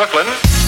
Brooklyn.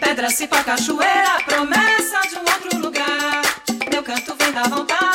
Pedra, cipó, cachoeira, promessa de um outro lugar. Meu canto vem da vontade.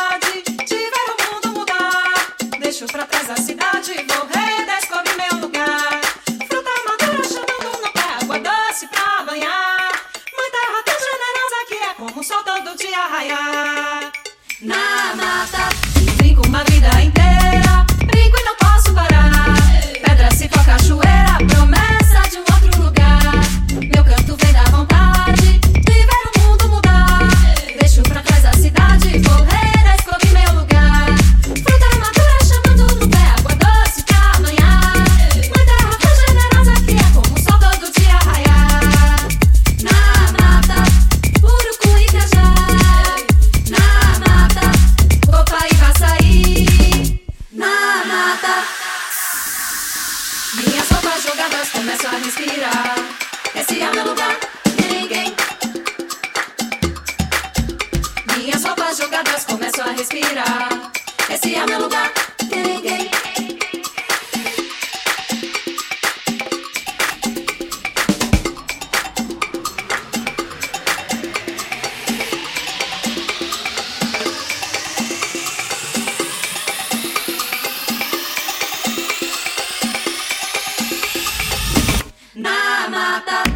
따따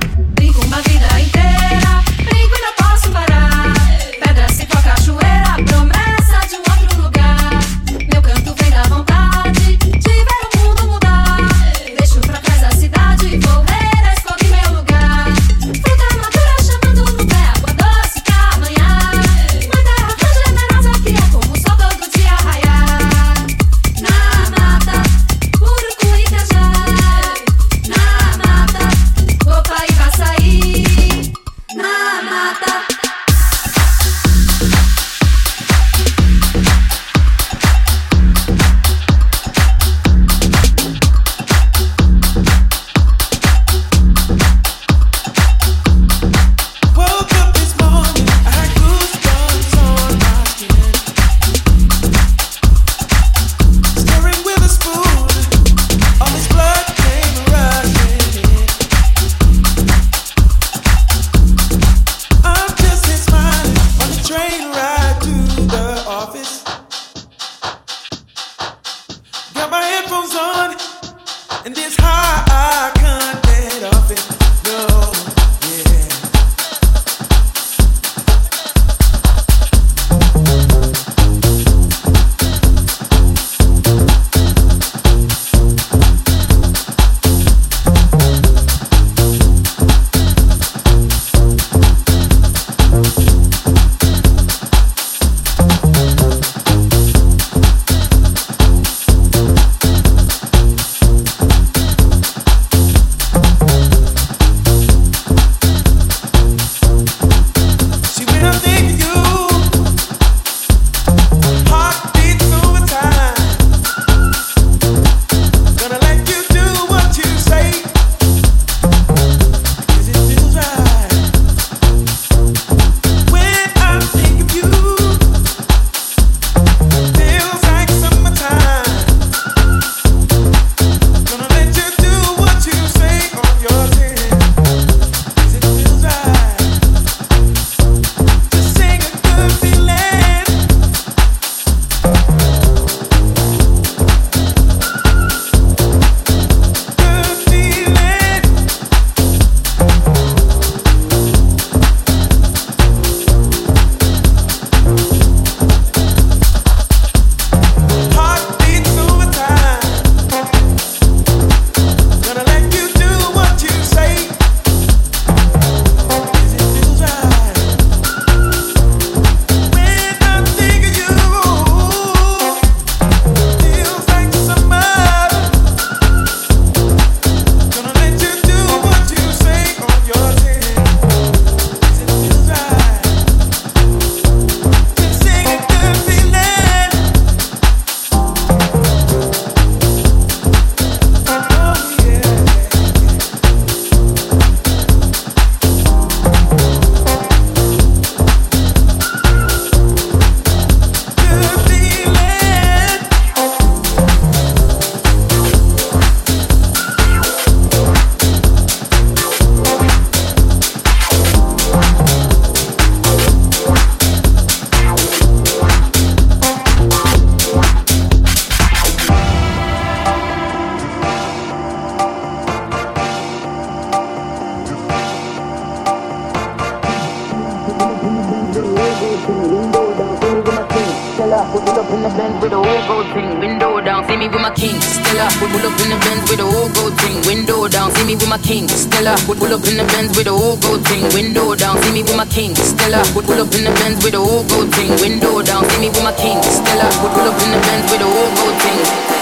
me with my king, Stella. Would pull up in the Benz with a whole gold thing, window down. See me with my king, Stella. Would pull up in the Benz with a whole gold thing, window down. See me with my king, Stella. Would pull up in the Benz with a whole gold thing.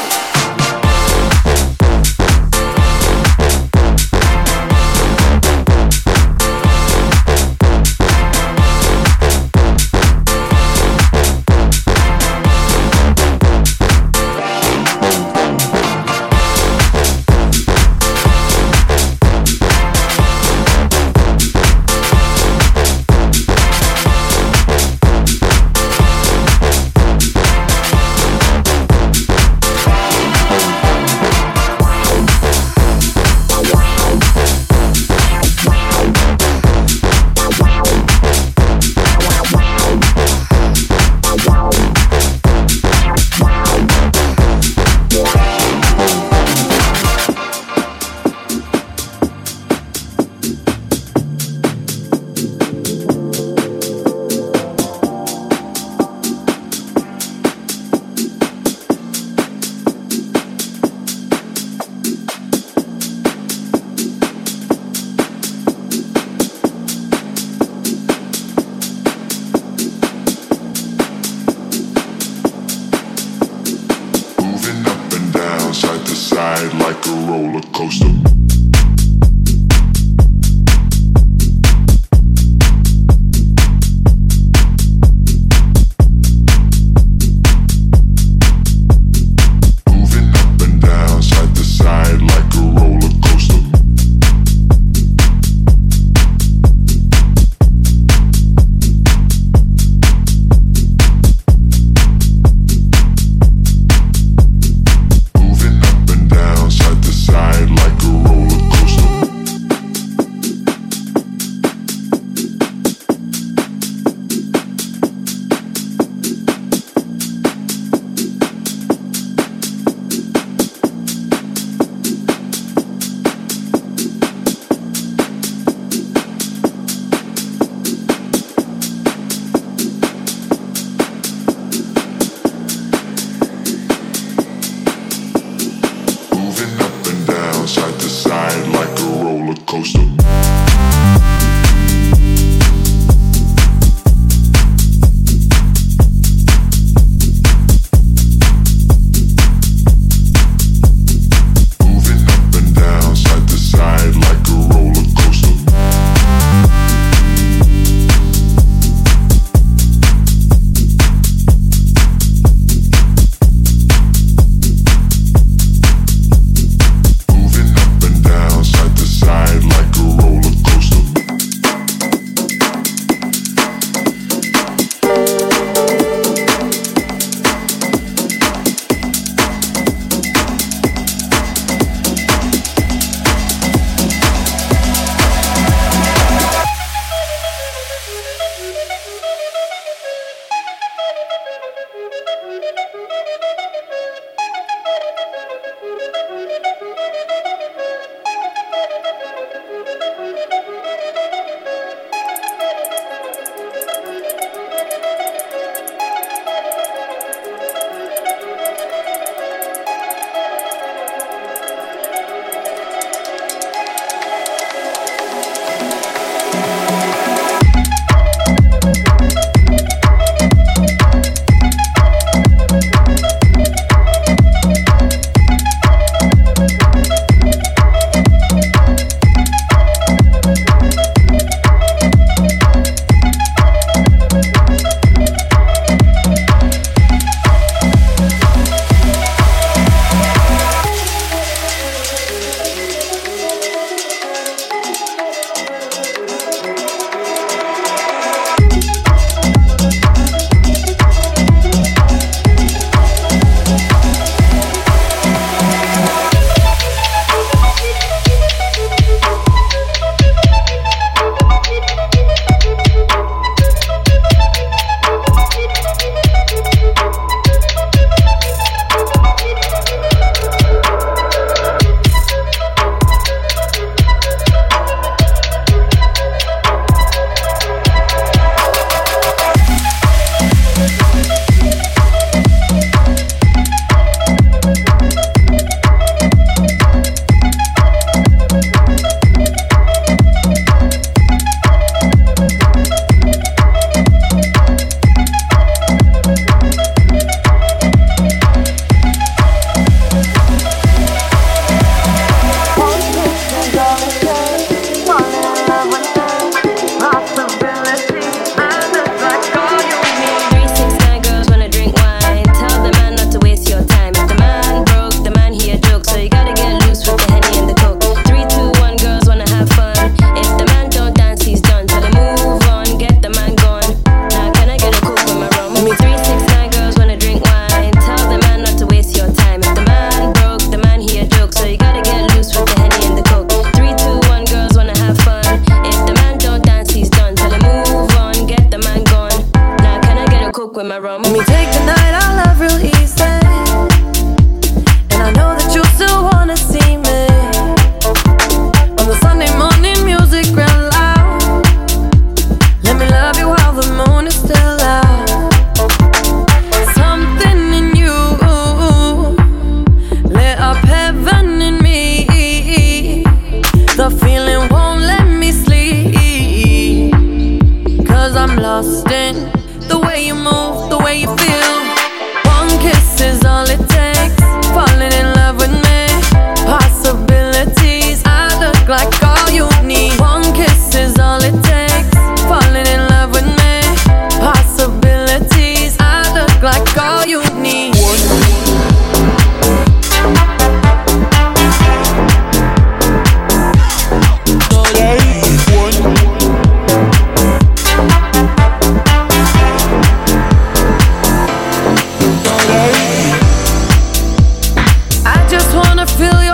feel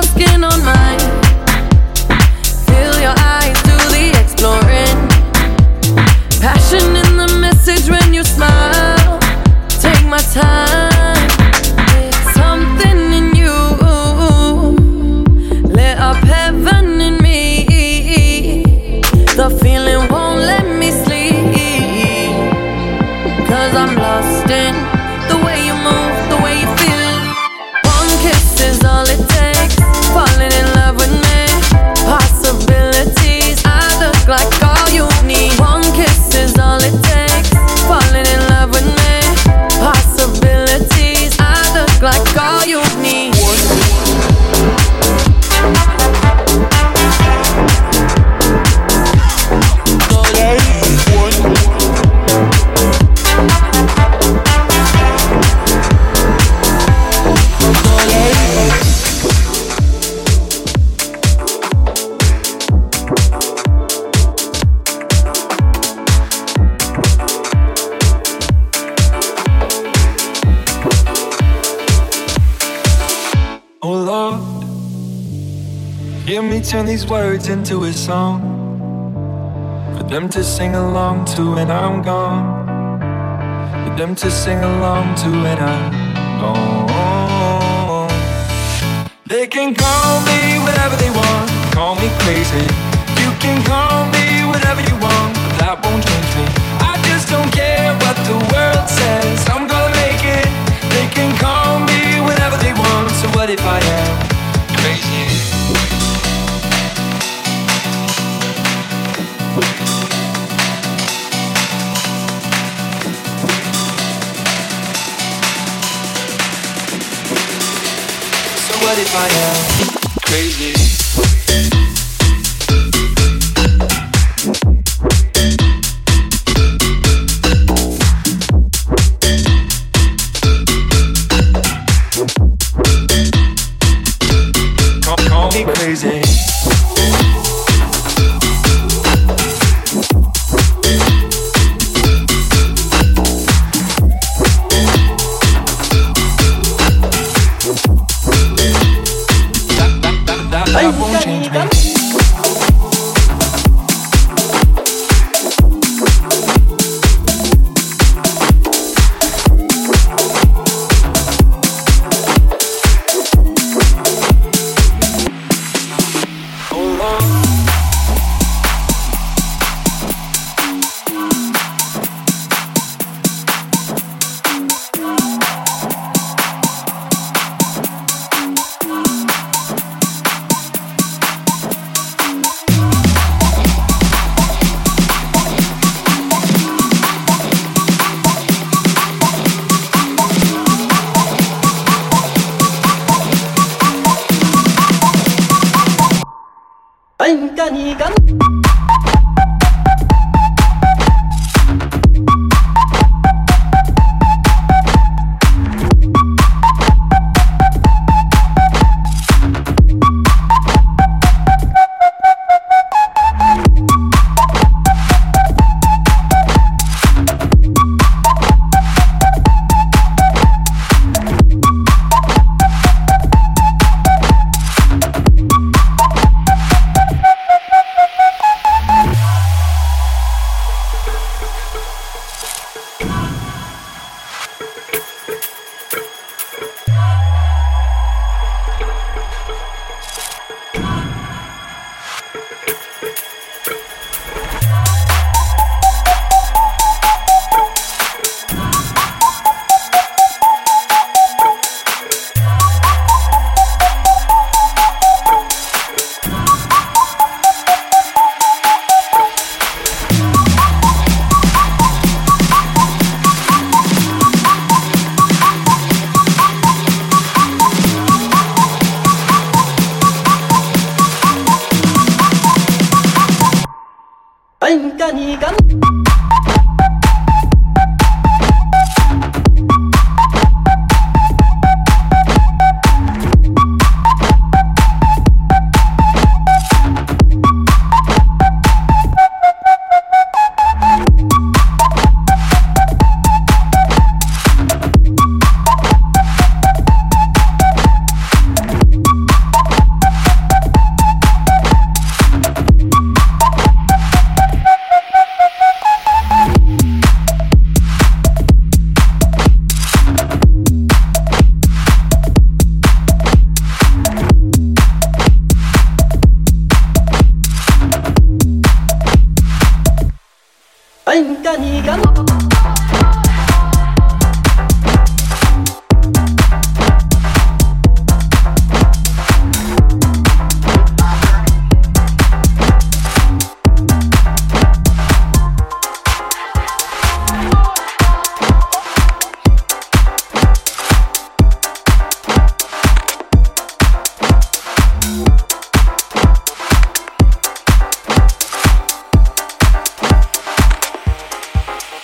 you need. turn these words into a song for them to sing along to when I'm gone. For them to sing along to when I'm gone. They can call me whatever they want, call me crazy. You can call crazy.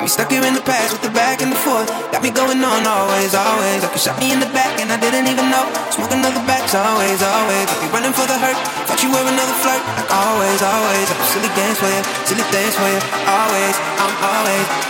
Got me stuck here in the past with the back and the forth. Got me going on always, always. Like you shot me in the back and I didn't even know. Smoke another batch, always, always. Like you running for the hurt. Thought you were another flirt. Like always, always. Like silly dance for you, silly dance for you. Always, I'm always.